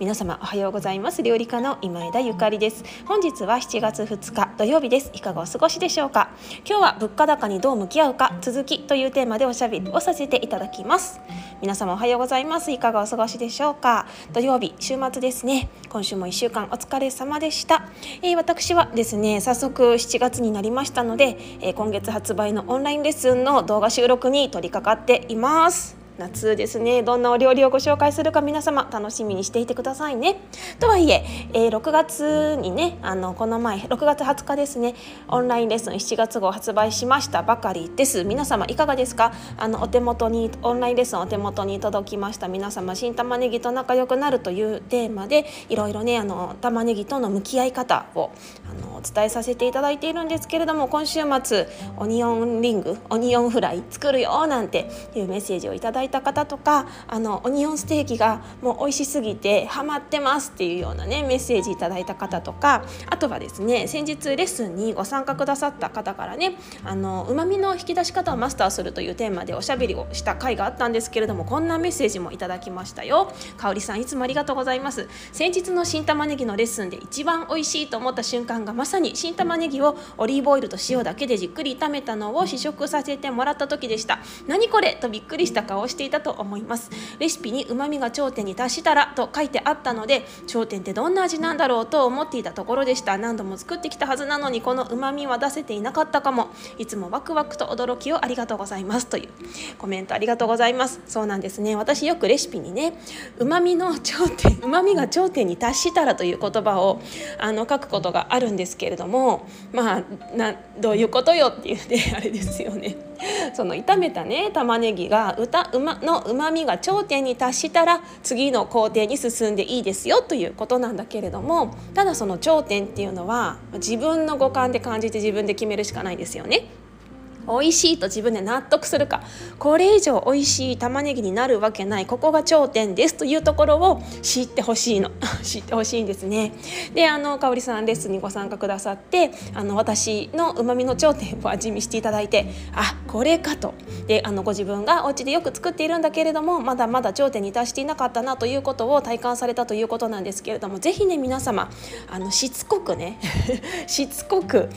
皆様おはようございます。料理家の今枝ゆかりです。本日は7月2日土曜日です。いかがお過ごしでしょうか？今日は物価高にどう向き合うか続きというテーマでおしゃべりをさせていただきます。皆様おはようございます。いかがお過ごしでしょうか？土曜日週末ですね。今週も1週間お疲れ様でした、えー、私はですね早速7月になりましたので、えー、今月発売のオンラインレッスンの動画収録に取り掛かっています。夏ですね。どんなお料理をご紹介するか皆様楽しみにしていてくださいね。とはいええー、6月にねあのこの前6月20日ですねオンラインレッスン7月号発売しましたばかりです。皆様いかがですか？あのお手元にオンラインレッスンお手元に届きました。皆様新玉ねぎと仲良くなるというテーマでいろいろねあの玉ねぎとの向き合い方をあの伝えさせていただいているんですけれども今週末オニオンリングオニオンフライ作るよなんていうメッセージをいただいた方とかあのオニオンステーキがもう美味しすぎてハマってますっていうようなねメッセージいただいた方とかあとはですね先日レッスンにご参加くださった方からねあの旨味の引き出し方をマスターするというテーマでおしゃべりをした回があったんですけれどもこんなメッセージもいただきましたよ。かおりさんいつもありがとうございます。先日の新玉ねぎのレッスンで一番美味しいと思った瞬間がまさに新玉ねぎをオリーブオイルと塩だけでじっくり炒めたのを試食させてもらった時でした。何これとびっくりした顔をしていたと思います。レシピに旨味が頂点に達したらと書いてあったので頂点ってどんな味なんだろうと思っていたところでした。何度も作ってきたはずなのにこの旨味は出せていなかったかも。いつもワクワクと驚きをありがとうございます。というコメントありがとうございます。そうなんですね。私よくレシピにね旨味の頂点旨味が頂点に達したらという言葉をあの書くことがあるんですけけれどもまあなどういうことよっていうねあれですよね その炒めたね玉ねぎが歌うまのうまみが頂点に達したら次の工程に進んでいいですよということなんだけれどもただその頂点っていうのは自分の五感で感じて自分で決めるしかないですよね。美味しいと自分で納得するか。これ以上美味しい玉ねぎになるわけない。ここが頂点ですというところを知ってほしいの。知ってほしいんですね。であの香里さんレッスンにご参加くださってあの私のうまみの頂点を味見していただいてあこれかと。であのご自分がお家でよく作っているんだけれどもまだまだ頂点に達していなかったなということを体感されたということなんですけれどもぜひね皆様あのしつこくね しつこく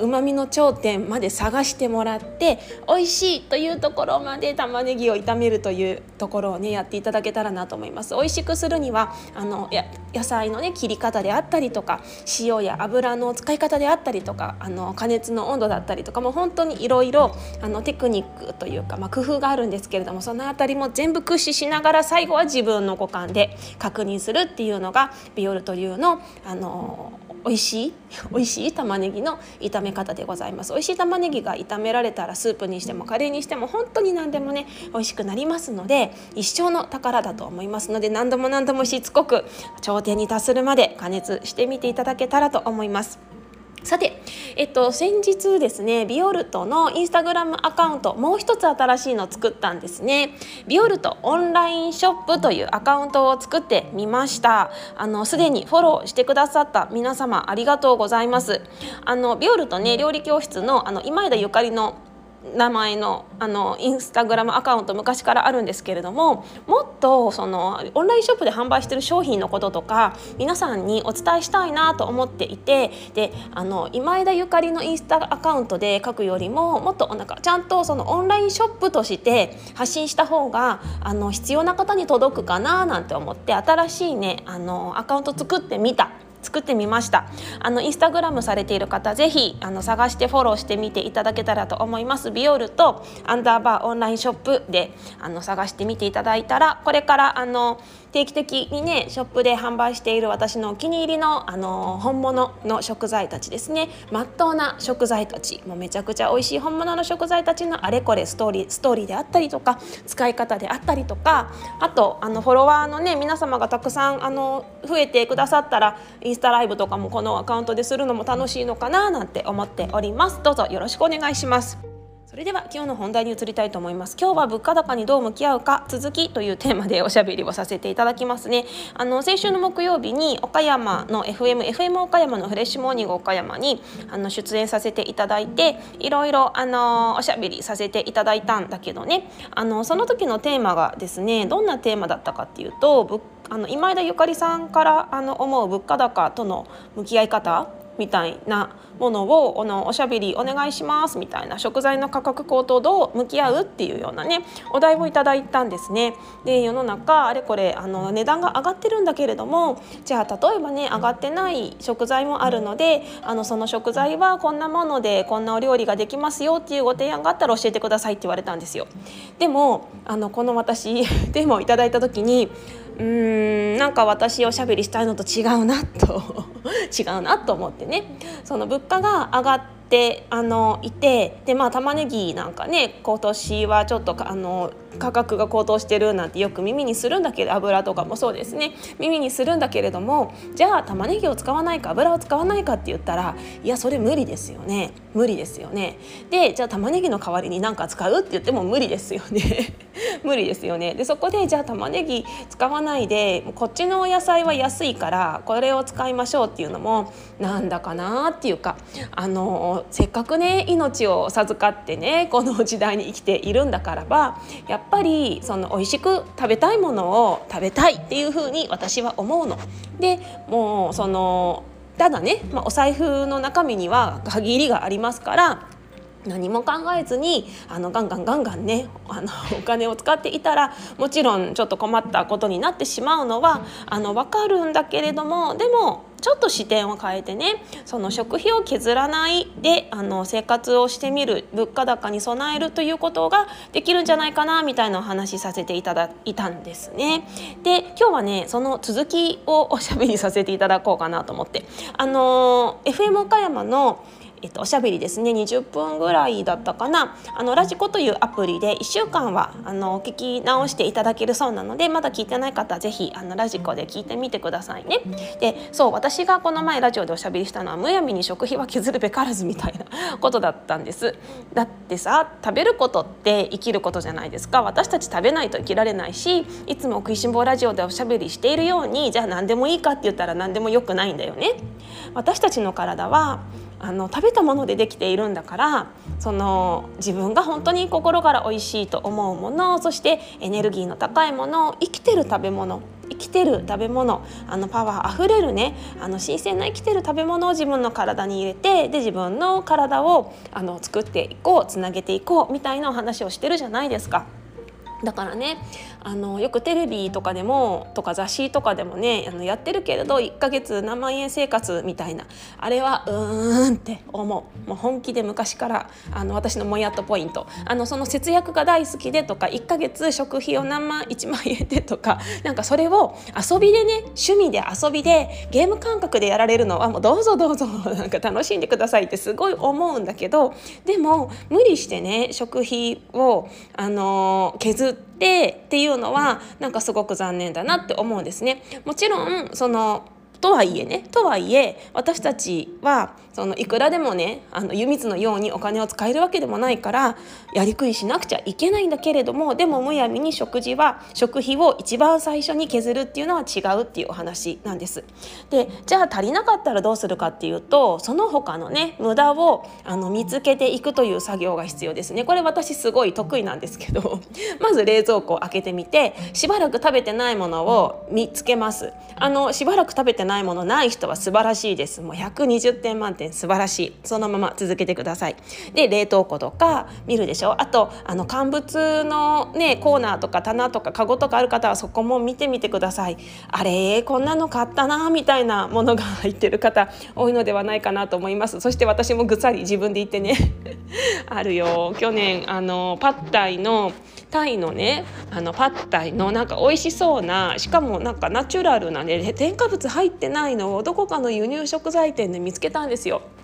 うまみの頂点まで探してもららって美味しいというところまで玉ねぎを炒めるというところをねやっていただけたらなと思います。美味しくするにはあのや野菜のね切り方であったりとか塩や油の使い方であったりとかあの加熱の温度だったりとかも本当にいろいろテクニックというか、まあ、工夫があるんですけれどもその辺りも全部駆使しながら最後は自分の五感で確認するっていうのがビオルト流のあの美味しい？美味しい玉ねぎの炒め方でございます。美味しい玉ねぎが炒められたらスープにしてもカレーにしても本当に何でもね美味しくなりますので一生の宝だと思いますので何度も何度もしつこく頂点に達するまで加熱してみていただけたらと思います。さて、えっと、先日ですねビオルトのインスタグラムアカウントもう一つ新しいのを作ったんですね。ビオルトオンラインショップというアカウントを作ってみました。あのすでにフォローしてくださった皆様ありがとうございます。あのビオルトね料理教室のあの今枝ゆかりの名前のあのインスタグラムアカウント昔からあるんですけれどももっとそのオンラインショップで販売してる商品のこととか皆さんにお伝えしたいなと思っていてであの今枝ゆかりのインスタアカウントで書くよりももっとなんかちゃんとそのオンラインショップとして発信した方があの必要な方に届くかななんて思って新しいねあのアカウント作ってみた。作ってみました。あのインスタグラムされている方ぜひあの探してフォローしてみていただけたらと思います。ビオルとアンダーバーオンラインショップであの探してみていただいたらこれからあの定期的にねショップで販売している私のお気に入りのあの本物の食材たちですね。まっとうな食材たち。もうめちゃくちゃ美味しい本物の食材たちのあれこれストーリーストーリーであったりとか使い方であったりとかあとあのフォロワーのね皆様がたくさんあの増えてくださったらインスタライブとかもこのアカウントでするのも楽しいのかななんて思っております。どうぞよろしくお願いします。それでは今日の本題に移りたいと思います。今日は物価高にどう向き合うか続きというテーマでおしゃべりをさせていただきますね。あの先週の木曜日に岡山の FM FM 岡山のフレッシュモーニング岡山にあの出演させていただいていろいろあのおしゃべりさせていただいたんだけどね。あのその時のテーマがですねどんなテーマだったかっていうとあの今枝ゆかりさんからあの思う物価高との向き合い方みたいなものをあのおしゃべりお願いしますみたいな食材の価格高騰どう向き合うっていうようなねお題をいただいたんですね。で世の中あれこれあの値段が上がってるんだけれどもじゃあ例えばね上がってない食材もあるのであのその食材はこんなものでこんなお料理ができますよっていうご提案があったら教えてくださいって言われたんですよ。でもあのこの私 でもいただいた時にうんなんか私おしゃべりしたいのと違うなと 違うなと思ってね。その物価が上がってあのいてでまあ玉ねぎなんかね今年はちょっとあの価格が高騰してるなんてよく耳にするんだけど油とかもそうですね。耳にするんだけれどもじゃあ玉ねぎを使わないか油を使わないかって言ったらいやそれ無理ですよね。無理ですよね。でじゃあ玉ねぎの代わりに何か使うって言っても無理ですよね。無理ですよね。でそこでじゃあ玉ねぎ使わないでこっちのお野菜は安いからこれを使いましょうっていうのもなんだかなっていうかあのせっかくね命を授かってねこの時代に生きているんだからばやっぱりその美味しく食べたいものを食べたいっていうふうに私は思うの。でもうそのただね、まあ、お財布の中身には限りがありますから何も考えずにあのガンガンガンガンねあのお金を使っていたらもちろんちょっと困ったことになってしまうのはあの分かるんだけれどもでもちょっと視点を変えてねその食費を削らないであの生活をしてみる物価高に備えるということができるんじゃないかなみたいなお話させていただいたんですね。で今日はねその続きをおしゃべりさせていただこうかなと思ってあの FM 岡山のっと、おしゃべりですね20分ぐらいだったかなあのラジコというアプリで1週間はあの聞き直していただけるそうなのでまだ聞いてない方はぜひあのラジコで聞いてみてくださいね。でそう私がこの前ラジオでおしゃべりしたのはむやみに食費は削るべからずみたいなことだったんです。だってさ食べることって生きることじゃないですか私たち食べないと生きられないしいつも食いしん坊ラジオでおしゃべりしているようにじゃあ何でもいいかって言ったら何でもよくないんだよね。私たちの体はあの食べたものでできているんだからその自分が本当に心から美味しいと思うものそしてエネルギーの高いもの生きてる食べ物生きてる食べ物あのパワーあふれるねあの新鮮な生きてる食べ物を自分の体に入れてで自分の体をあの作っていこうつなげていこうみたいなお話をしてるじゃないですか。だからねあのよくテレビとかでもとか雑誌とかでもねあのやってるけれど1ヶ月何万円生活みたいなあれはうーんって思う。もう本気で昔からあの私のもやっとポイント。あのその節約が大好きでとか1ヶ月食費を何万1万円でとかなんかそれを遊びでね趣味で遊びでゲーム感覚でやられるのはもうどうぞどうぞなんか楽しんでくださいってすごい思うんだけどでも無理してね食費をあの削ってってっていうのはなんかすごく残念だなって思うんですね。もちろんそのとはいえねとはいえ私たちはそのいくらでもねあの湯水のようにお金を使えるわけでもないからやりくりしなくちゃいけないんだけれどもでもむやみに食事は食費を一番最初に削るっていうのは違うっていうお話なんです。でじゃあ足りなかったらどうするかっていうとその他のね無駄をあの見つけていくという作業が必要ですね。これ私すごい得意なんですけど まず冷蔵庫を開けてみてしばらく食べてないものを見つけます。あのしばらく食べてないものない人は素晴らしいです。もう120点満点点素晴らしい。そのまま続けてください。で冷凍庫とか見るでしょ？あとあの乾物のねコーナーとか棚とかカゴとかある方はそこも見てみてください。あれこんなの買ったなみたいなものが入ってる方多いのではないかなと思います。そして私もぐさり自分で言ってね。あるよ。去年あのパッタイのタイのねあのパッタイのなんか美味しそうなしかもなんかナチュラルなね添加物入ってないのをどこかの輸入食材店で見つけたんですよ。よ。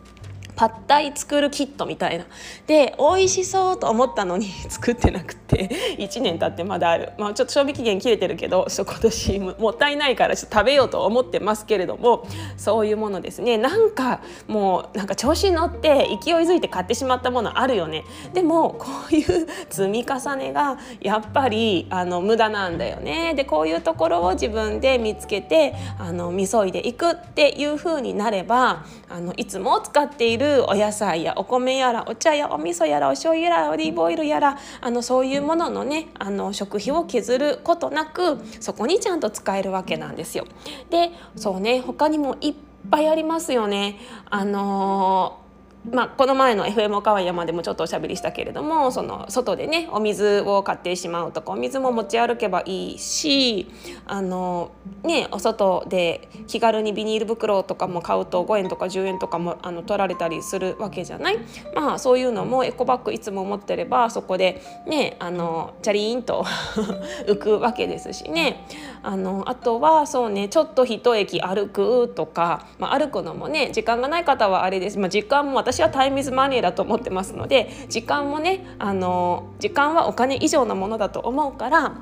パッタイ作るキットみたいな。で美味しそうと思ったのに 作ってなくて1年経ってまだある、まあ、ちょっと賞味期限切れてるけど今年もったいないからちょっと食べようと思ってますけれどもそういうものですね。なんかもうなんか調子に乗って勢いづいて買ってしまったものあるよね。でもこういう積み重ねがやっぱりあの無駄なんだよね。でこういうところを自分で見つけてあのみそいでいくっていう風になればあのいつも使っているお野菜やお米やらお茶やお味噌やらお醤油やらオリーブオイルやらあのそういうもののねあの食費を削ることなくそこにちゃんと使えるわけなんですよ。でそうね他にもいっぱいありますよね。あのまあ、この前の FM 岡山でもちょっとおしゃべりしたけれどもその外でねお水を買ってしまうとかお水も持ち歩けばいいしあの、ね、お外で気軽にビニール袋とかも買うと5円とか10円とかもあの取られたりするわけじゃない、まあ、そういうのもエコバッグいつも持ってればそこで、ね、あのチャリーンと 浮くわけですしね。あのあとはそうねちょっと一駅歩くとか、まあ、歩くのもね時間がない方はあれです、まあ、時間も私はタイムズマネーだと思ってますので時間もねあの時間はお金以上のものだと思うから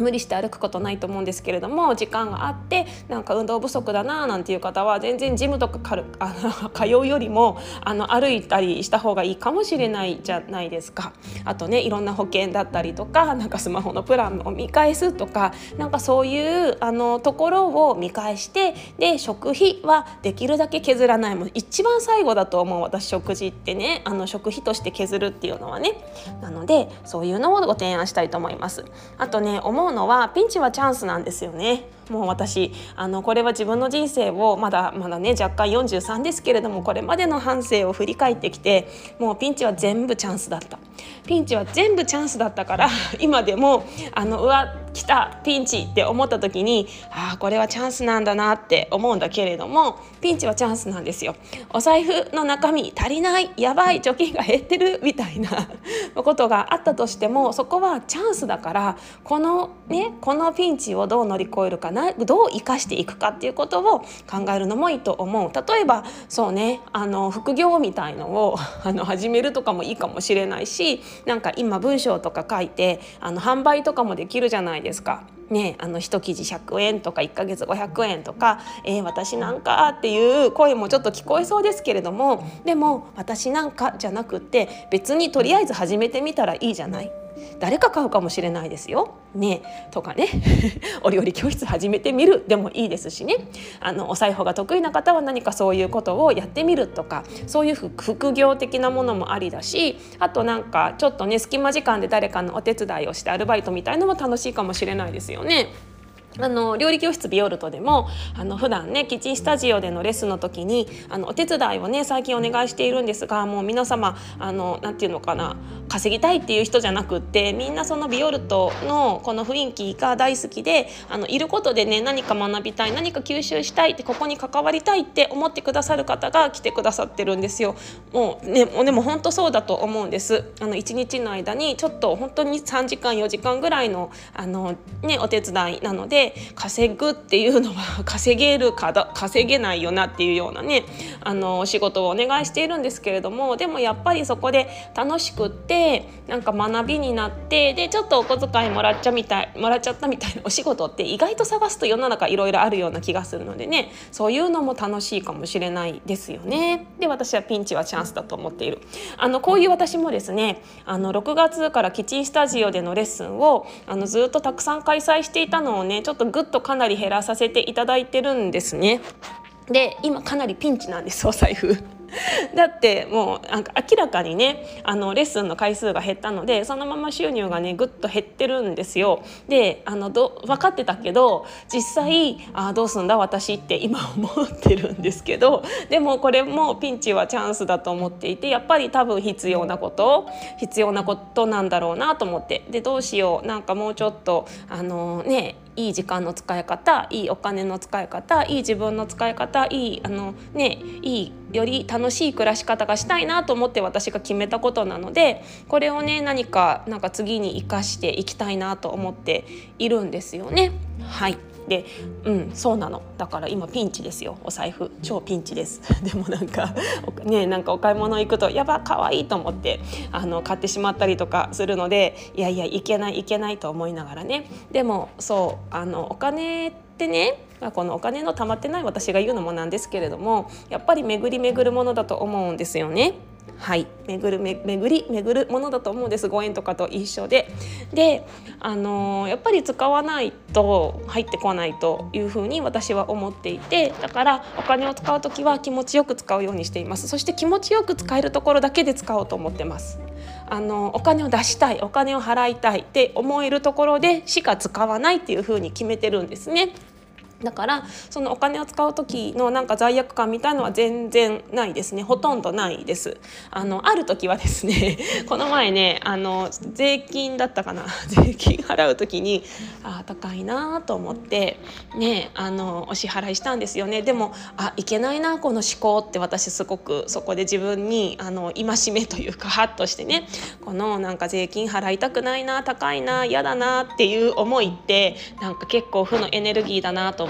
無理して歩くことないと思うんですけれども時間があってなんか運動不足だななんていう方は全然ジムとかかる あの通うよりもあの歩いたりした方がいいかもしれないじゃないですか。あとねいろんな保険だったりとかなんかスマホのプランを見返すとかなんかそういうあのところを見返してで食費はできるだけ削らないもう一番最後だと思う私食事ってねあの食費として削るっていうのはねなのでそういうのをご提案したいと思います。あとね思ううのはピンチはチャンスなんですよね。もう私あのこれは自分の人生をまだまだね若干43ですけれどもこれまでの反省を振り返ってきてもうピンチは全部チャンスだったピンチは全部チャンスだったから今でもあのうわ来たピンチって思った時にああこれはチャンスなんだなって思うんだけれどもピンチはチャンスなんですよ。お財布の中身足りないやばい貯金が減ってるみたいな ことがあったとしてもそこはチャンスだからこのねこのピンチをどう乗り越えるかなどう生かしていくかっていうことを考えるのもいいと思う。例えばそうねあの副業みたいのを あの始めるとかもいいかもしれないしなんか今文章とか書いてあの販売とかもできるじゃないですか。ね、あの一記事100円とか1ヶ月500円とか「えー、私なんか」っていう声もちょっと聞こえそうですけれどもでも「私なんか」じゃなくて別にとりあえず始めてみたらいいじゃない。誰か買うかもしれないですよ。ねとかね お料理教室始めてみるでもいいですしねあのお裁縫が得意な方は何かそういうことをやってみるとかそういう副業的なものもありだしあとなんかちょっとね隙間時間で誰かのお手伝いをしてアルバイトみたいのも楽しいかもしれないですよね。あの料理教室ビオルトでもあの普段ねキッチンスタジオでのレッスンの時にあのお手伝いをね最近お願いしているんですがもう皆様あのなんていうのかな稼ぎたいっていう人じゃなくってみんなそのビオルトのこの雰囲気が大好きであのいることでね何か学びたい何か吸収したいってここに関わりたいって思ってくださる方が来てくださってるんですよ。もうねもうでも本当そうだと思うんです。あの1日の間にちょっと本当に3時間4時間ぐらいのあの、ね、お手伝いなのでで稼ぐっていうのは 稼げるかだ稼げないよなっていうようなねあのお仕事をお願いしているんですけれどもでもやっぱりそこで楽しくってなんか学びになってでちょっとお小遣いもらっちゃみたいもらっちゃったみたいなお仕事って意外と探すと世の中いろいろあるような気がするのでねそういうのも楽しいかもしれないですよね。で私はピンチはチャンスだと思っている。あのこういう私もですねあの6月からキッチンスタジオでのレッスンをあのずっとたくさん開催していたのをねちょっとぐっとかなり減らさせていただいてるんですね。で今かなりピンチなんですお 財布。だってもうなんか明らかにねあのレッスンの回数が減ったのでそのまま収入がねぐっと減ってるんですよ。であのど分かってたけど実際あどうすんだ私って今 思ってるんですけどでもこれもピンチはチャンスだと思っていてやっぱり多分必要なこと必要なことなんだろうなと思ってでどうしようなんかもうちょっとあのねいい時間の使い方いいお金の使い方いい自分の使い方いいあのねいいより楽しい暮らし方がしたいなと思って私が決めたことなのでこれをね何かなんか次に生かしていきたいなと思っているんですよね。はいでうんそうなの。だから今ピンチですよ。お財布。超ピンチです。でもなんかねなんかお買い物行くとやば可愛いと思ってあの買ってしまったりとかするのでいやいやいけないいけないと思いながらね。でもそうあのお金ってねこのお金の貯まってない私が言うのもなんですけれどもやっぱり巡り巡るものだと思うんですよね。はい。巡る巡り巡るものだと思うんです。ご縁とかと一緒で。であのー、やっぱり使わないと入ってこないというふうに私は思っていて。だからお金を使う時は気持ちよく使うようにしています。そして気持ちよく使えるところだけで使おうと思ってます。あのお金を出したいお金を払いたいって思えるところでしか使わないっていうふうに決めてるんですね。だからそのお金を使う時のなんか罪悪感みたいのは全然ないですね。ほとんどないです。あのある時はですね この前ねあの税金だったかな。税金払う時にあ高いなと思ってねあのお支払いしたんですよね。でもあいけないなこの思考って私すごくそこで自分にあの戒めというかハッとしてねこのなんか税金払いたくないな高いな嫌だなっていう思いってなんか結構負のエネルギーだなと思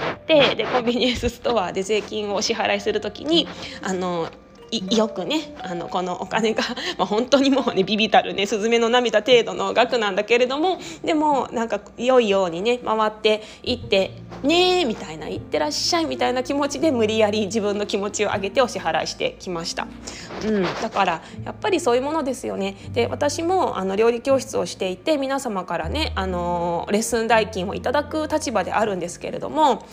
ってでコンビニエンスストアで税金をお支払いする時にあのよくねあのこのお金が、まあ、本当にもうねビビたるねスズメの涙程度の額なんだけれどもでもなんか良いようにね回っていってねみたいな「いってらっしゃい」みたいな気持ちで無理やり自分の気持ちを上げてお支払いしてきました。うん、だからやっぱりそういうものですよね。で私もあの料理教室をしていて皆様からねあのレッスン代金をいただく立場であるんですけれども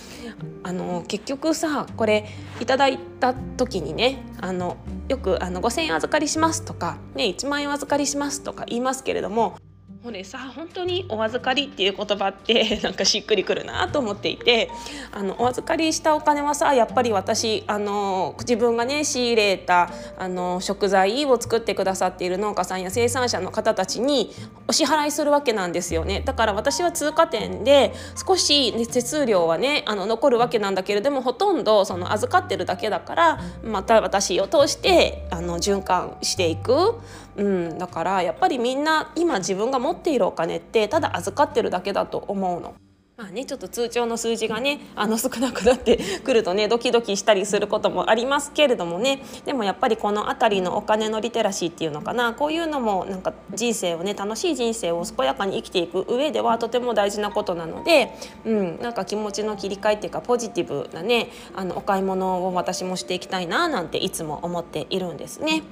あの結局さこれいただいた時にねあのよくあの5,000円預かりしますとか、ね、1万円預かりしますとか言いますけれどもこれさ本当にお預かりっていう言葉って なんかしっくりくるなと思っていてあのお預かりしたお金はさやっぱり私あの自分がね仕入れたあの食材を作ってくださっている農家さんや生産者の方たちにお支払いするわけなんですよねだから私は通過点で少し、ね、手数料はねあの残るわけなんだけれどもほとんどその預かってるだけだからまた私を通してあの循環していく。うん、だからやっぱりみんな今自分が持っているお金ってただ預かってるだけだと思うの。まあね、ちょっと通帳の数字がねあの少なくなってくるとねドキドキしたりすることもありますけれどもねでもやっぱりこの辺りのお金のリテラシーっていうのかなこういうのもなんか人生をね楽しい人生を健やかに生きていく上ではとても大事なことなので、うん、なんか気持ちの切り替えっていうかポジティブなねあのお買い物を私もしていきたいななんていつも思っているんですね。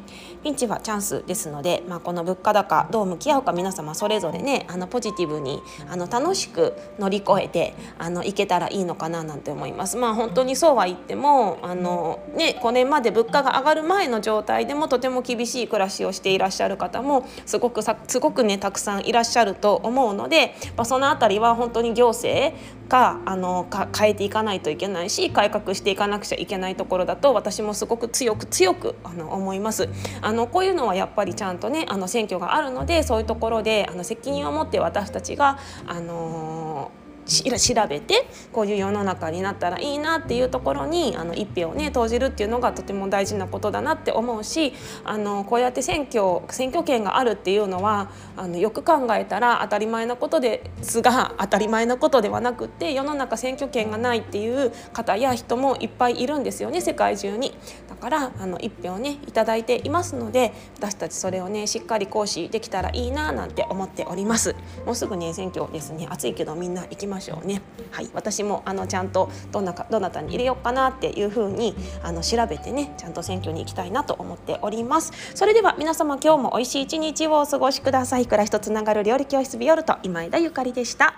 ピンチはチャンスですので、まあ、この物価高どう向き合うか皆様それぞれねあのポジティブにあの楽しく乗り越ええてあのいけたらいいのかななんて思います。まあ本当にそうは言ってもあの、ね、5年まで物価が上がる前の状態でもとても厳しい暮らしをしていらっしゃる方もすごくさすごくねたくさんいらっしゃると思うので、まあ、その辺りは本当に行政があのか変えていかないといけないし改革していかなくちゃいけないところだと私もすごく強く強くあの思います。あのこういうのはやっぱりちゃんとねあの選挙があるのでそういうところであの責任を持って私たちがあのー調べてこういう世の中になったらいいなっていうところにあの一票をね投じるっていうのがとても大事なことだなって思うしあのこうやって選挙選挙権があるっていうのはあのよく考えたら当たり前なことですが当たり前なことではなくて世の中選挙権がないっていう方や人もいっぱいいるんですよね世界中に。だからあの一票ねいただいていますので私たちそれをねしっかり行使できたらいいななんて思っております。もうすぐね選挙ですね暑いけどみんな行きまましょうね。はい、私もあのちゃんとどんなかどなたに入れようかなっていう風にあの調べてねちゃんと選挙に行きたいなと思っております。それでは皆様今日も美味しい一日をお過ごしください。暮らしとつながる料理教室ビオルト今井田ゆかりでした。